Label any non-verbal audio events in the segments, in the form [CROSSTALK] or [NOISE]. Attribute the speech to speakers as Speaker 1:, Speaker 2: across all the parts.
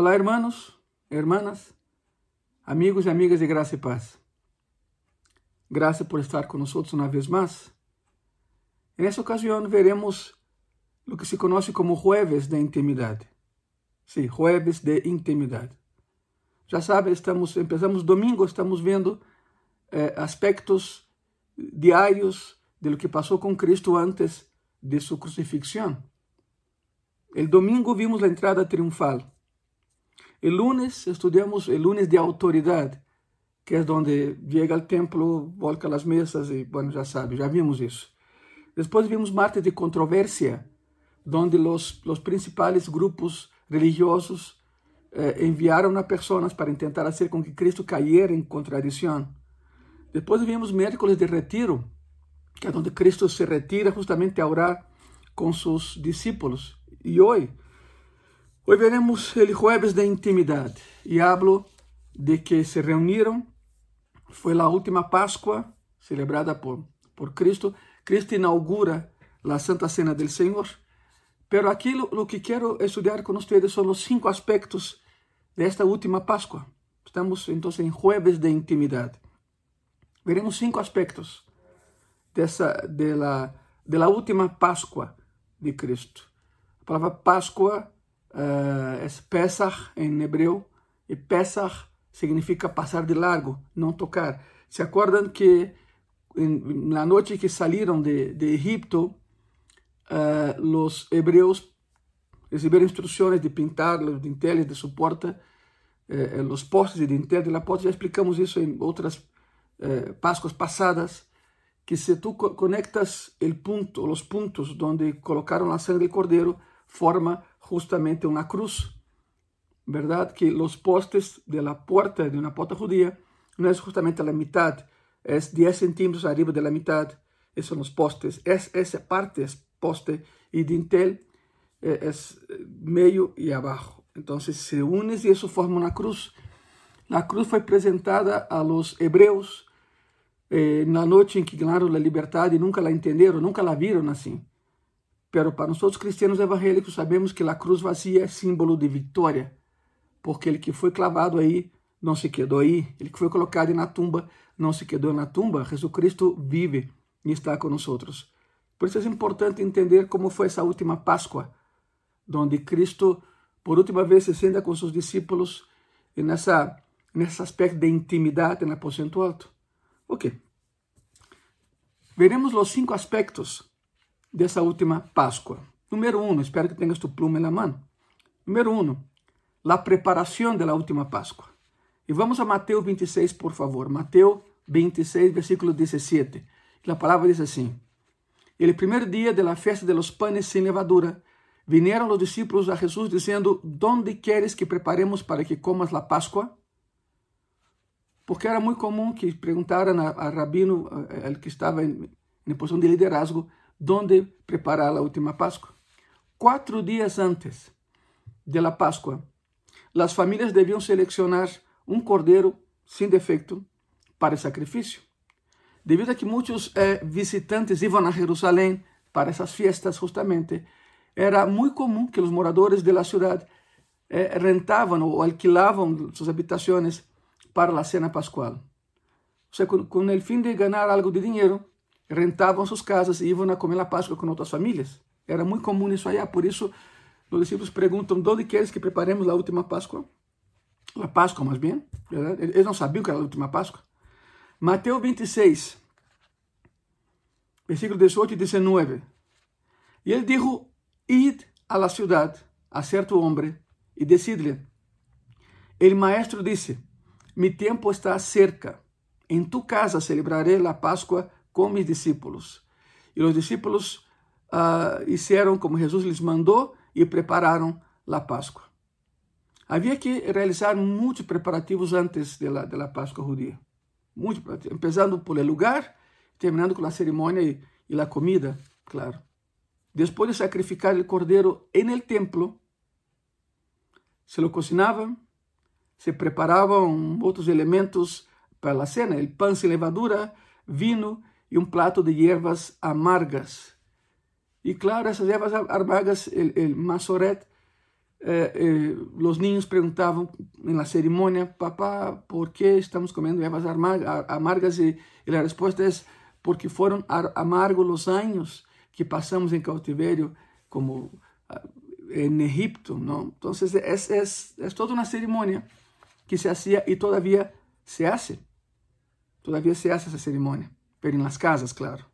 Speaker 1: Olá, hermanos, hermanas, amigos e amigas de graça e paz. Graças por estar conosco uma vez mais. Nessa ocasião veremos o que se conhece como Jueves de Intimidade. Sim, sí, Jueves de Intimidade. Já sabe, estamos, empezamos domingo, estamos vendo eh, aspectos diários de lo que passou com Cristo antes de sua crucifixión. El domingo vimos a entrada triunfal. El lunes estudiamos el lunes de autoridad, que es donde llega al templo, volca las mesas y bueno, ya sabe, ya vimos eso. Después vimos martes de controversia, donde los, los principales grupos religiosos eh, enviaron a personas para intentar hacer con que Cristo cayera en contradicción. Después vimos miércoles de retiro, que es donde Cristo se retira justamente a orar con sus discípulos. Y hoy Hoy veremos el jueves de intimidad y hablo de que se reunieron, fue la última Pascua celebrada por, por Cristo. Cristo inaugura la Santa Cena del Señor, pero aquí lo, lo que quiero estudiar con ustedes son los cinco aspectos de esta última Pascua. Estamos entonces en jueves de intimidad. Veremos cinco aspectos de, esa, de, la, de la última Pascua de Cristo. A palavra Páscoa uh, es Pesach em hebreu, e Pesach significa passar de largo, não tocar. Se acordam que na noite que saíram de, de Egipto, uh, os hebreus receberam instruções de pintar os dinteles de suporta, eh, os postes de dintel de la porta. Já explicamos isso em outras eh, Páscoas passadas, que se tu conectas el punto, os pontos onde colocaram a sangue do cordeiro, forma justamente una cruz, ¿verdad? Que los postes de la puerta de una puerta judía no es justamente la mitad, es 10 centímetros arriba de la mitad, esos son los postes, es esa parte es poste y dintel eh, es medio y abajo. Entonces se unen y eso forma una cruz. La cruz fue presentada a los hebreos eh, en la noche en que ganaron la libertad y nunca la entendieron, nunca la vieron así. Pero para nós cristianos evangélicos sabemos que a cruz vazia é símbolo de vitória, porque ele que foi clavado aí não se quedou aí, ele que foi colocado na tumba não se quedou na tumba, Jesus Cristo vive e está conosco. Por isso é importante entender como foi essa última Páscoa, onde Cristo por última vez se senta com seus discípulos nessa nesse aspecto de intimidade no aposento alto. Ok. Veremos os cinco aspectos dessa última Páscoa. Número um, espero que tenhas tu pluma na mão. Número um, a preparação da última Páscoa. E vamos a Mateus 26, por favor. Mateus 26, versículo 17. A palavra diz assim: El primeiro dia de la festa de los panes sem levadura, vinieron os discípulos a Jesús dizendo: ¿Dónde queres que preparemos para que comas la Páscoa? Porque era muito comum que perguntaram a, a rabino, el que estava em, em posição de liderazgo, donde preparar a última Páscoa. Quatro dias antes de la Páscoa, as famílias deviam selecionar um cordeiro sem defeito para o sacrifício. Devido a que muitos eh, visitantes iam a Jerusalém para essas fiestas, justamente, era muito comum que os moradores da cidade eh, rentavam ou alquilavam suas habitações para a cena pascual. Ou seja, com, com o fim de ganhar algo de dinheiro, rentavam suas casas e iam a comer a Páscoa com outras famílias. Era muito comum isso allá, por isso os discípulos perguntam, onde queres que preparemos a última Páscoa? A Páscoa, mais bem. Eles não sabiam que era a última Páscoa. Mateus 26, versículo 18 e 19. E ele disse, id a la ciudad a certo homem e decidle. El maestro disse, mi tempo está cerca. En tu casa celebraré la Páscoa com mis discípulos. E os discípulos uh, hicieron como Jesus lhes mandou e prepararam a Páscoa. Havia que realizar muitos preparativos antes da de la Páscoa judia. Muito, começando por el lugar, terminando com a cerimônia e, e a comida, claro. Depois de sacrificar o cordeiro en el templo, se lo cocinavam, se preparavam outros elementos para a cena, o pão sem levadura, vino e um prato de ervas amargas. E claro, essas ervas amargas, o masoret, eh, eh, los niños preguntaban en la ceremonia, papá, ¿por qué estamos comiendo ervas amargas? Y, y la respuesta es, porque fueron amargos los años que pasamos en cautiverio, como ah, en Egipto, ¿no? Entonces es, es, es toda una ceremonia que se hacía y todavía se hace. Todavía se hace essa cerimônia, pero em las casas, claro.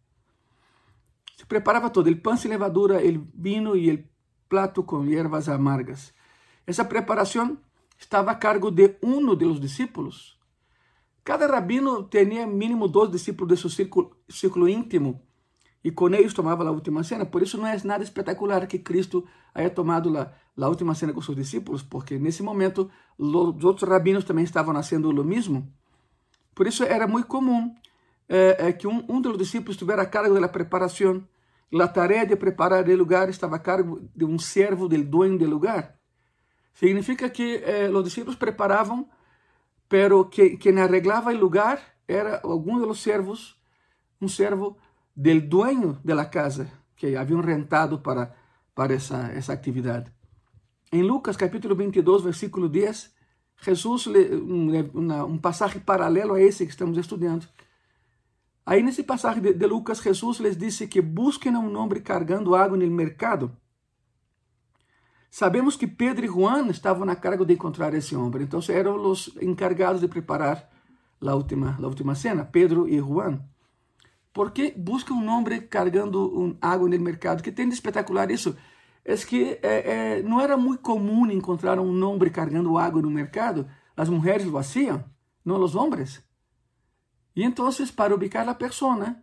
Speaker 1: Se preparava todo, el pan sin levadura, el vino e el plato com hierbas amargas. Essa preparação estava a cargo de um de los discípulos. Cada rabino tinha mínimo dois discípulos de seu círculo, círculo íntimo e com eles tomava a última cena. Por isso não é nada espetacular que Cristo haya tomado a, a última cena com seus discípulos, porque nesse momento os outros rabinos também estavam fazendo o mesmo. Por isso era muito comum eh, eh, que um, um dos discípulos tivesse a cargo da preparação. A tarefa de preparar o lugar estava a cargo de um servo do dueño do lugar. Significa que eh, os discípulos preparavam, pero que quem arreglava o lugar era algum dos servos, um servo del dueño de la casa que haviam rentado para, para essa, essa atividade. Em Lucas capítulo 22, versículo 10, Jesus, um, um passagem paralelo a esse que estamos estudando. Aí nesse passagem de, de, Lucas, Jesus les disse que busquem um homem cargando água no mercado. Sabemos que Pedro e Juan estavam na cargo de encontrar esse homem, então eram os encargados de preparar a última, a última cena, Pedro e Juan. Por que busca um homem cargando um água no mercado? que tem de espetacular isso? é que é, é, não era muito comum encontrar um homem carregando água no mercado. As mulheres lo hacían, não os homens. E então, para ubicar a pessoa,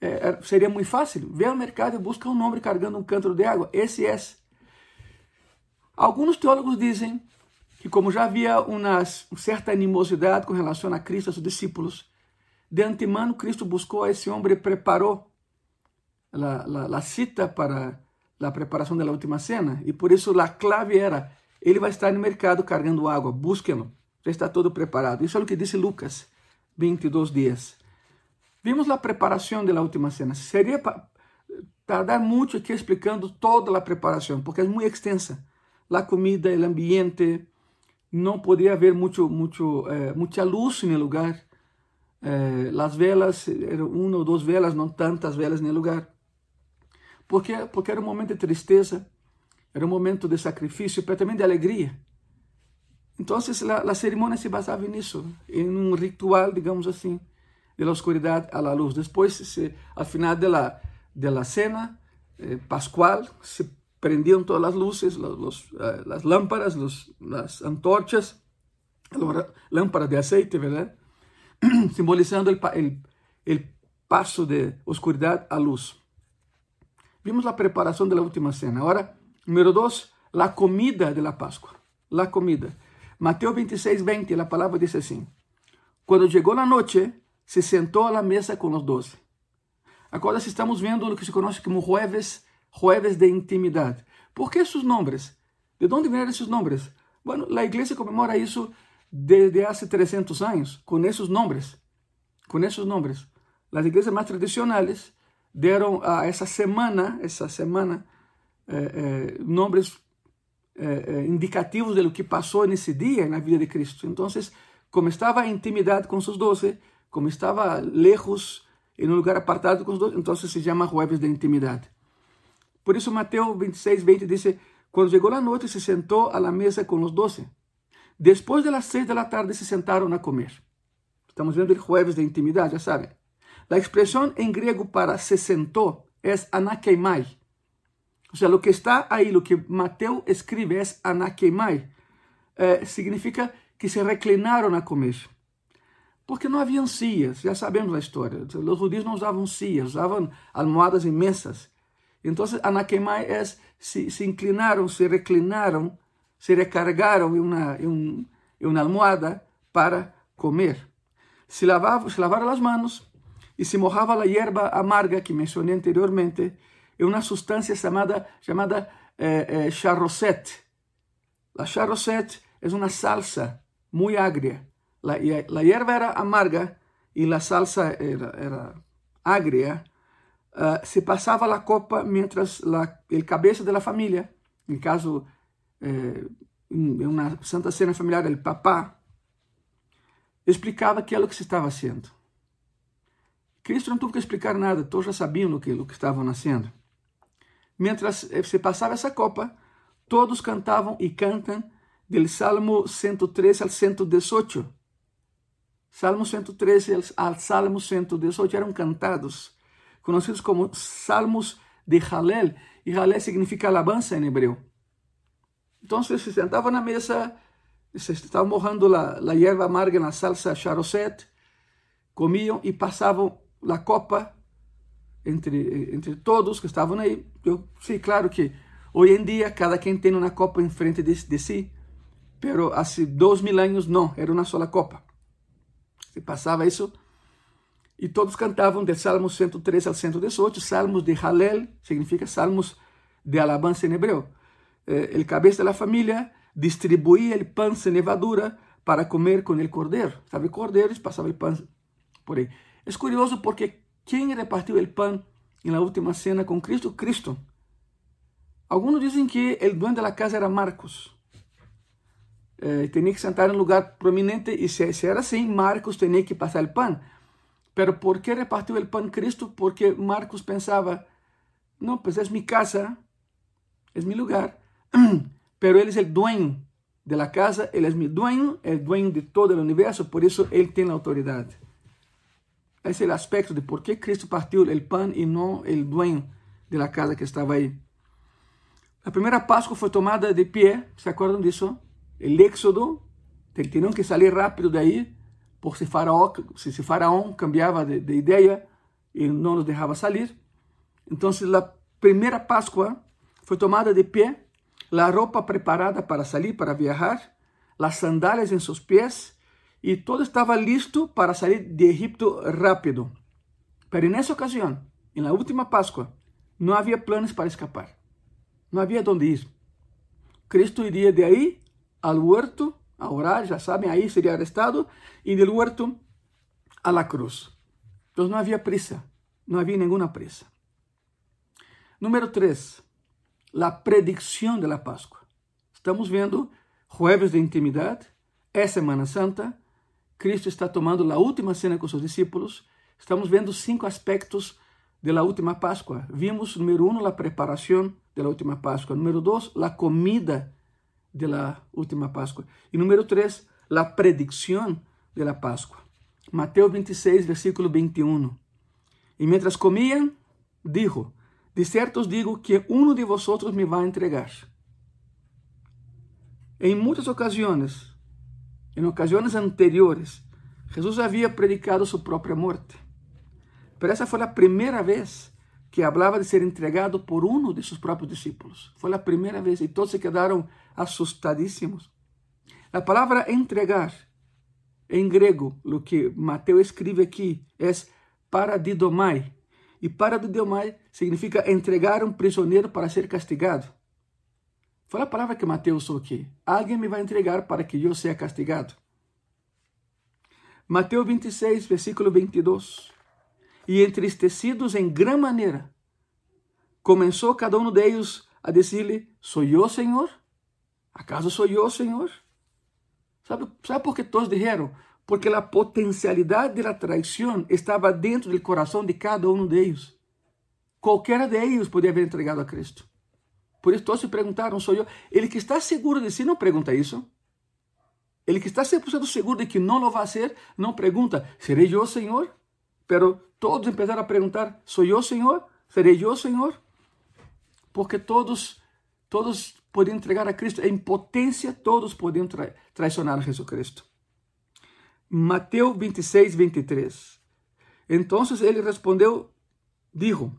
Speaker 1: é, seria muito fácil. Ver ao mercado e buscar um homem carregando um cântaro de água. Esse é. Alguns teólogos dizem que, como já havia uma certa animosidade com relação a Cristo e a seus discípulos, de antemano Cristo buscou a esse homem e preparou a cita para a preparação da última cena. E por isso a clave era: ele vai estar no mercado carregando água, busquem-no, já está todo preparado. Isso é o que disse Lucas 22 dias. Vimos a preparação da última cena. Seria tardar muito aqui explicando toda a preparação, porque é muito extensa. A comida, o ambiente, não podia haver muito, muito, eh, luz no lugar. Eh, as velas, eram uma ou duas velas, não tantas velas no lugar. Porque, porque era um momento de tristeza, era um momento de sacrifício, mas também de alegria. Então, a, a cerimônia se basava nisso, em um ritual, digamos assim, de la oscuridad a la luz. Depois, se, al final de la, de la cena eh, pascual, se prendían todas las luces, los, los, las lámparas, las antorchas, lámparas de aceite, ¿verdad? [CLEARS THROAT] Simbolizando el paso de oscuridad a luz. Vimos a preparação da última cena. Agora, número 2, a comida de la Páscoa. La comida. Mateus 26, 20, a palavra diz assim: Quando chegou a noite, se sentou à mesa com os doze. Agora estamos vendo o que se conhece como jueves, jueves de intimidade. ¿Por que esses nomes? De onde vieram esses nomes? Bueno, a igreja comemora isso desde há 300 anos, com esses nomes. Com esses nomes. As igrejas mais tradicionais deram a essa semana, essa semana, eh, eh, nomes eh, indicativos do que passou nesse dia na vida de Cristo. Então, como estava em intimidade com seus doze, como estava lejos, em um lugar apartado com os doze, então se chama Jueves de Intimidade. Por isso, Mateus 26, 20 diz: Quando chegou a noite, se sentou à mesa com os doze. Depois das seis da tarde, se sentaram a comer. Estamos vendo o Jueves de Intimidade, já sabem. A expressão em grego para se sentou é anakeimai. Ou seja, o que está aí, o que Mateus escreve é anakeimai. Eh, significa que se reclinaram a comer. Porque não haviam cias, já sabemos a história. Os judeus não usavam cias, usavam almohadas imensas. Então, anakeimai é se, se inclinaram, se reclinaram, se recargaram em uma, em, um, em uma almohada para comer. Se lavavam, se lavaram as mãos, e se mojava a hierba amarga que mencionei anteriormente em uma substância chamada, chamada eh. A charrosette é uma salsa muito agria. La, la hierba era amarga e a salsa era, era agria. Uh, se passava a copa mientras la, el cabeza de la familia, em caso eh, uma Santa Cena Familiar, o papá, explicava aquilo que se estava fazendo. Cristo não teve que explicar nada, todos já sabiam o que, que estavam nascendo. Mientras eh, se passava essa copa, todos cantavam e cantam del Salmo 113 al 118. Salmo 113 al Salmo 118 eram cantados, conhecidos como Salmos de Halel, e Halel significa alabança em hebreu. Então se sentavam na mesa, se estavam morrendo a, a erva amarga na salsa charosette, comiam e passavam a copa entre, entre todos que estavam aí. Eu sei, claro que hoje em dia cada quem tem uma copa em frente de, de si, pero há dois mil anos não, era uma sola copa. Se passava isso e todos cantavam de Salmos 103 ao 118, salmos de Halel, significa salmos de alabança em hebreu. Eh, el cabeça da família distribuía o pão sem levadura para comer com o cordeiro. Sabe, cordeiros passava o pão por aí. É curioso porque quem repartiu o pão na última cena com Cristo? Cristo. Alguns dizem que o dono da casa era Marcos. Eh, tinha que sentar em um lugar prominente se, se era assim, Marcos tinha que passar o pão. Pero ¿por qué repartió el pan Cristo? Porque Marcos pensaba, no, pues es mi casa, es mi lugar, [CLEARS THROAT] pero Él es el dueño de la casa, Él es mi dueño, el dueño de todo el universo, por eso Él tiene la autoridad. Es el aspecto de por qué Cristo partió el pan y no el dueño de la casa que estaba ahí. La primera Pascua fue tomada de pie, ¿se acuerdan de eso? El éxodo, tenían que salir rápido de ahí, por si Faraón cambiaba de, de, idea y no los dejaba salir. Entonces la primera Pascua fue tomada de pie, la ropa preparada para salir, para viajar, las sandalias en sus pies y todo estaba listo para salir de Egipto rápido. Esa ocasión, en la última Pascua, no había planes para escapar. No había dónde ir. Cristo iría de ahí al huerto a orar, já sabem, aí seria arrestado, e del huerto a la cruz. Então não havia prisa, não havia nenhuma prisa. Número 3, a predicção da Páscoa. Estamos vendo jueves de intimidade, é Semana Santa, Cristo está tomando a última cena com seus discípulos, estamos vendo cinco aspectos da última Páscoa. Vimos, número um, a preparação da última Páscoa. Número dois, a comida de la última Pascua. Y número 3, la predicción de la Pascua. Mateo 26, versículo 21. Y mientras comían, dijo, de cierto os digo que uno de vosotros me va a entregar. En muitas ocasiones, en ocasiones anteriores, Jesús había predicado su propia muerte. Pero esa fue la primera vez que hablaba de ser entregado por uno de sus propios discípulos. Fue la primera vez y todos se quedaron asustadísimos. La palabra entregar, en griego, lo que Mateo escribe aquí es paradidomai. Y paradidomai significa entregar a un prisionero para ser castigado. Fue la palabra que Mateo usó aquí. Alguien me va a entregar para que yo sea castigado. Mateo 26, versículo 22. e entristecidos em grande maneira, começou cada um deles a dizer-lhe: Sou eu, Senhor? ¿Acaso sou eu, Senhor? ¿Sabe, ¿Sabe por que todos disseram? Porque a potencialidade da traição estava dentro do coração de cada um deles. Qualquer de eles podia haver entregado a Cristo. Por isso todos se perguntaram: Sou eu? Ele que está seguro de si não pergunta isso. Ele que está 100% seguro de que não vai ser, não pergunta: Serei eu, Senhor? Pero todos empezaram a perguntar: ¿Soy eu, Senhor? ¿Serei eu, Senhor? Porque todos, todos podiam entregar a Cristo. Em potência, todos podiam tra traicionar a Jesus Cristo. Mateus 26, 23. Então ele respondeu, dijo: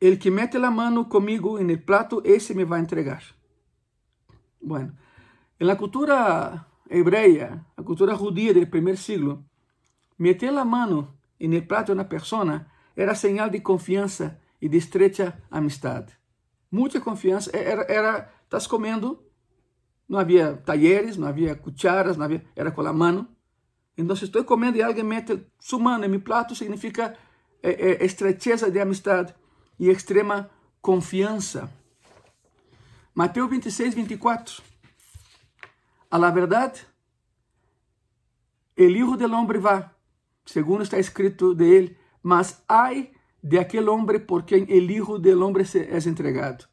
Speaker 1: El que mete la mano comigo en el plato, ese me va a entregar. Bueno, en la cultura hebrea, la cultura judía del primer siglo, Meter a mão no prato de uma pessoa era señal de confiança e de estrecha amistade. Muita confiança. Era, era estás comendo, não havia talheres, não havia cucharas, não havia, era com a mão. Então, se estou comendo e alguém mete sua mão em meu prato, significa é, estrecheza de amistade e extrema confiança. Mateus 26, 24. A la verdade, el Hijo del Hombre va, segundo está escrito de ele, mas hay de aquel hombre por quien el Hijo del Hombre es entregado.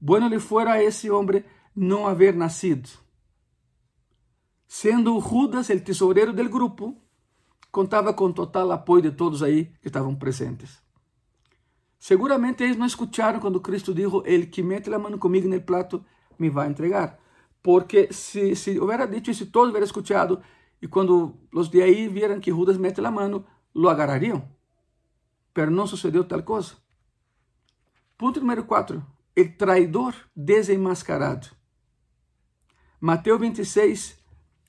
Speaker 1: Bueno le fuera a ese hombre não haver nascido. Sendo Judas el tesourero del grupo, contava com total apoio de todos aí que estavam presentes. Seguramente eles não escutaram quando Cristo disse: El que mete a mão comigo no plato me vai entregar. Porque se, se houvera dito isso, todos hubieran escutado, e quando os de aí vieram que Judas mete a mão, lo agarrariam. Pero não sucedeu tal coisa. Ponto número 4. O traidor desenmascarado. Mateus 26,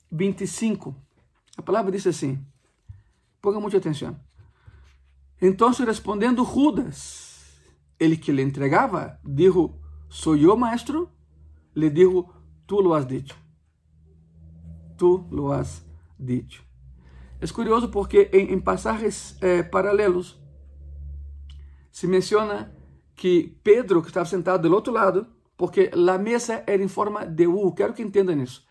Speaker 1: 25. A palavra diz assim: Ponga muita atenção. Então, respondendo Judas, ele que lhe entregava, dijo: Sou eu, maestro? Le dijo: Tu lo has dicho. Tu lo has dicho. É curioso porque em, em passagens eh, paralelos se menciona que Pedro, que estava sentado do outro lado, porque a mesa era em forma de U, quero que entendam isso.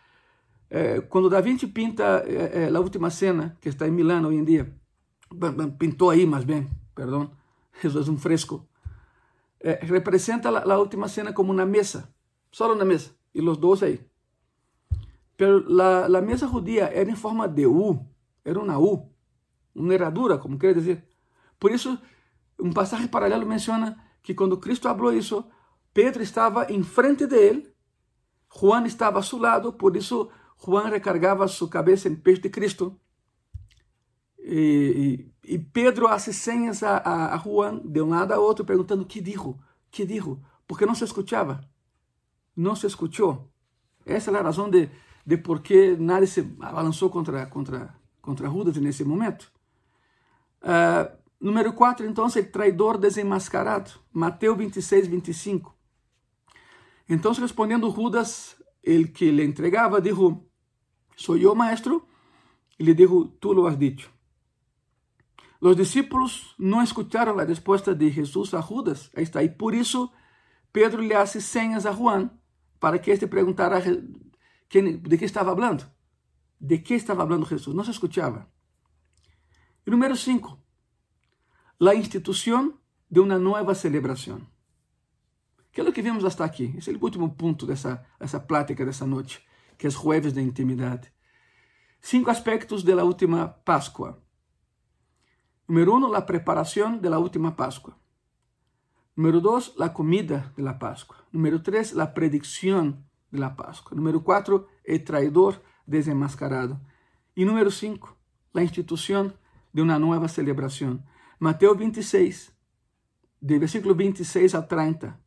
Speaker 1: Eh, quando Da Vinci pinta eh, a última cena, que está em Milão hoje em dia, pintou aí mais bem, perdão, [LAUGHS] isso é um fresco, eh, representa a última cena como uma mesa, só uma mesa, e os dois aí. Pero la, la mesa judía era em forma de U, era uma U, uma herradura, como quer dizer. Por isso, um passagem paralelo menciona que quando Cristo falou isso, Pedro estava em frente de ele, Juan estava a seu lado, por isso Juan recargava sua cabeça em peito de Cristo. E, e, Pedro hace senhas a, a, a, Juan de um lado a outro, perguntando: que dijo? que dijo? Porque não se escutava. Não se escutou. Essa é a razão de, de por que nadie se abalançou contra, contra, contra Judas nesse momento. Uh, número 4, então, o traidor desenmascarado. Mateus 26, 25. Então, respondendo Judas, el que le entregava, dijo: Soy yo, maestro. E lhe dijo: Tú lo has dicho. Los discípulos não escutaram a resposta de Jesus a Judas. Aí está. E por isso, Pedro lhe hace senhas a Juan para que este perguntara de que estava falando. De que estava falando Jesus? Não se escutava. E número 5. A instituição de uma nova celebração. Que é o que vimos até aqui. Esse é o último ponto dessa, dessa plática dessa noite, que é os jueves da intimidade. Cinco aspectos da última Páscoa. Número uno, la preparación de la última Pascua. Número dos, la comida de la Pascua. Número tres, la predicción de la Pascua. Número cuatro, el traidor desenmascarado. Y número cinco, la institución de una nueva celebración. Mateo 26, de versículo 26 a 30.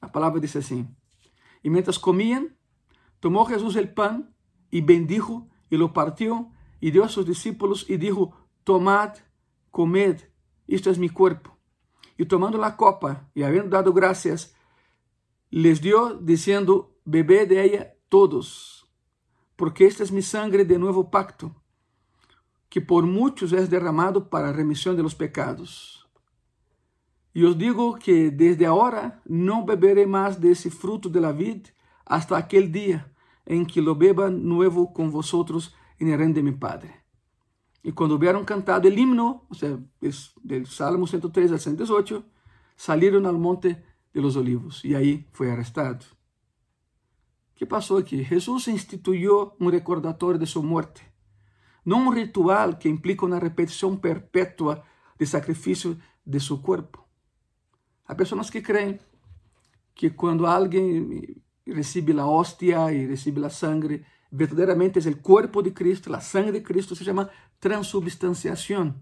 Speaker 1: A palavra diz assim: E mientras comían, tomou Jesus el pan e bendijo e lo partió e deu a seus discípulos e dijo: Tomad comed, isto es mi cuerpo. Y tomando la copa y habiendo dado gracias, les dio diciendo, bebed de ella todos, porque esta es mi sangre de nuevo pacto, que por muchos es derramado para remisión de los pecados. Y os digo que desde ahora no beberé más de ese fruto de la vid hasta aquel día en que lo beba nuevo con vosotros en el reino de mi Padre. E quando hubieron cantado o himno, o sea, del Salmo 103 al 118, salieron al monte de los olivos e aí foi arrestado. O que passou aqui? Jesus instituiu um recordatório de sua morte, não um ritual que implica uma repetição perpétua de sacrifício de seu corpo. Há pessoas que creem que quando alguém recebe a hóstia e recebe a sangre, verdadeiramente é o corpo de Cristo, a sangre de Cristo, se chama transubstanciação.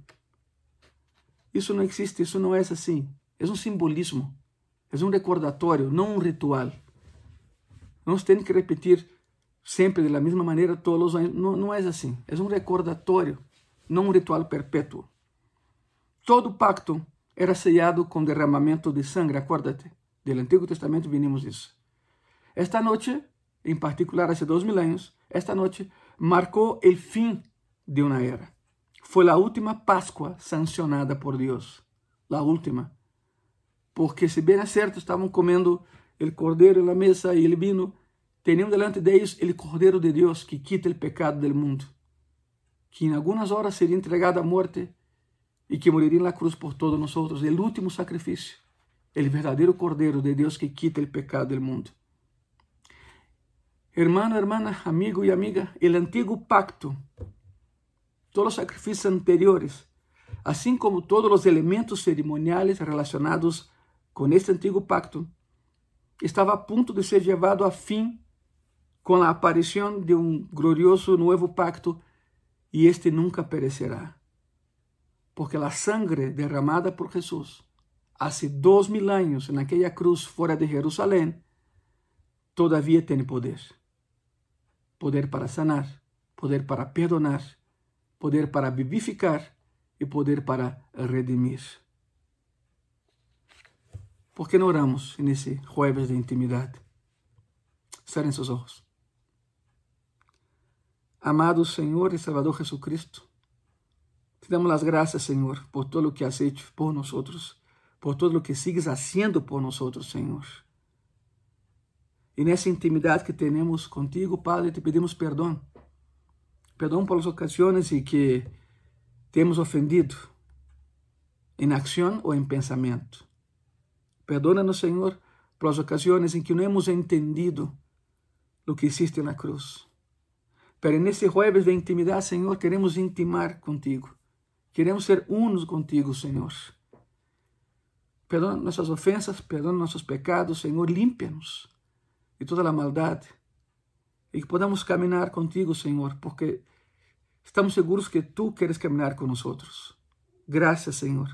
Speaker 1: Isso não existe, isso não é assim. É um simbolismo, é um recordatório, não um ritual. Não se tem que repetir sempre da mesma maneira todos os anos. Não, não é assim. É um recordatório, não um ritual perpétuo. Todo pacto era sellado com derramamento de sangue, acuérdate. Do Antigo Testamento vinimos isso. Esta noite, em particular, há dois mil anos, esta noite marcou o fim de uma era. Foi a última Páscoa sancionada por Deus. A última. Porque, se bem é certo, estavam comendo el cordero en la mesa y el vino, tenían delante de ellos el cordero de Dios que quita el pecado del mundo, que en algunas horas sería entregado a muerte y que moriría en la cruz por todos nosotros, el último sacrificio, el verdadero cordero de Dios que quita el pecado del mundo. Hermano, hermana, amigo y amiga, el antiguo pacto, todos los sacrificios anteriores, así como todos los elementos ceremoniales relacionados con este antiguo pacto, estava a ponto de ser levado a fim com a aparição de um glorioso novo pacto e este nunca perecerá. Porque a sangre derramada por Jesus há dois mil anos naquela cruz fora de Jerusalém todavia tem poder. Poder para sanar, poder para perdonar, poder para vivificar e poder para redimir. ¿Por qué no oramos en ese jueves de intimidad? Cierren sus ojos. Amado Señor y Salvador Jesucristo, te damos las gracias, Señor, por todo lo que has hecho por nosotros, por todo lo que sigues haciendo por nosotros, Señor. Y en esa intimidad que tenemos contigo, Padre, te pedimos perdón. Perdón por las ocasiones en que te hemos ofendido, en acción o en pensamiento. Perdónanos, Senhor, pelas ocasiões em que não hemos entendido o que hiciste na cruz. Pero nesse jueves de intimidade, Senhor, queremos intimar contigo. Queremos ser unos contigo, Senhor. Perdona nossas ofensas, perdona nossos pecados, Senhor, límpia-nos de toda a maldade. E que podamos caminhar contigo, Senhor, porque estamos seguros que Tu queres caminhar com nós. Graças, Senhor.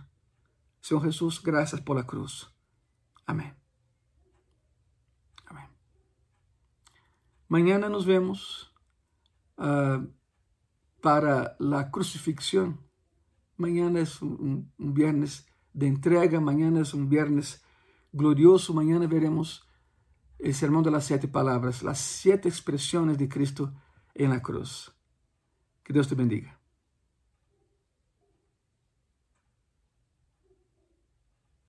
Speaker 1: Senhor Jesus, graças por la cruz. Amém. Amém. Mañana nos vemos uh, para a crucifixión. Mañana é um, um viernes de entrega, mañana é um viernes glorioso. Mañana veremos el sermão de las siete palabras, las siete expresiones de Cristo en la cruz. Que Deus te bendiga.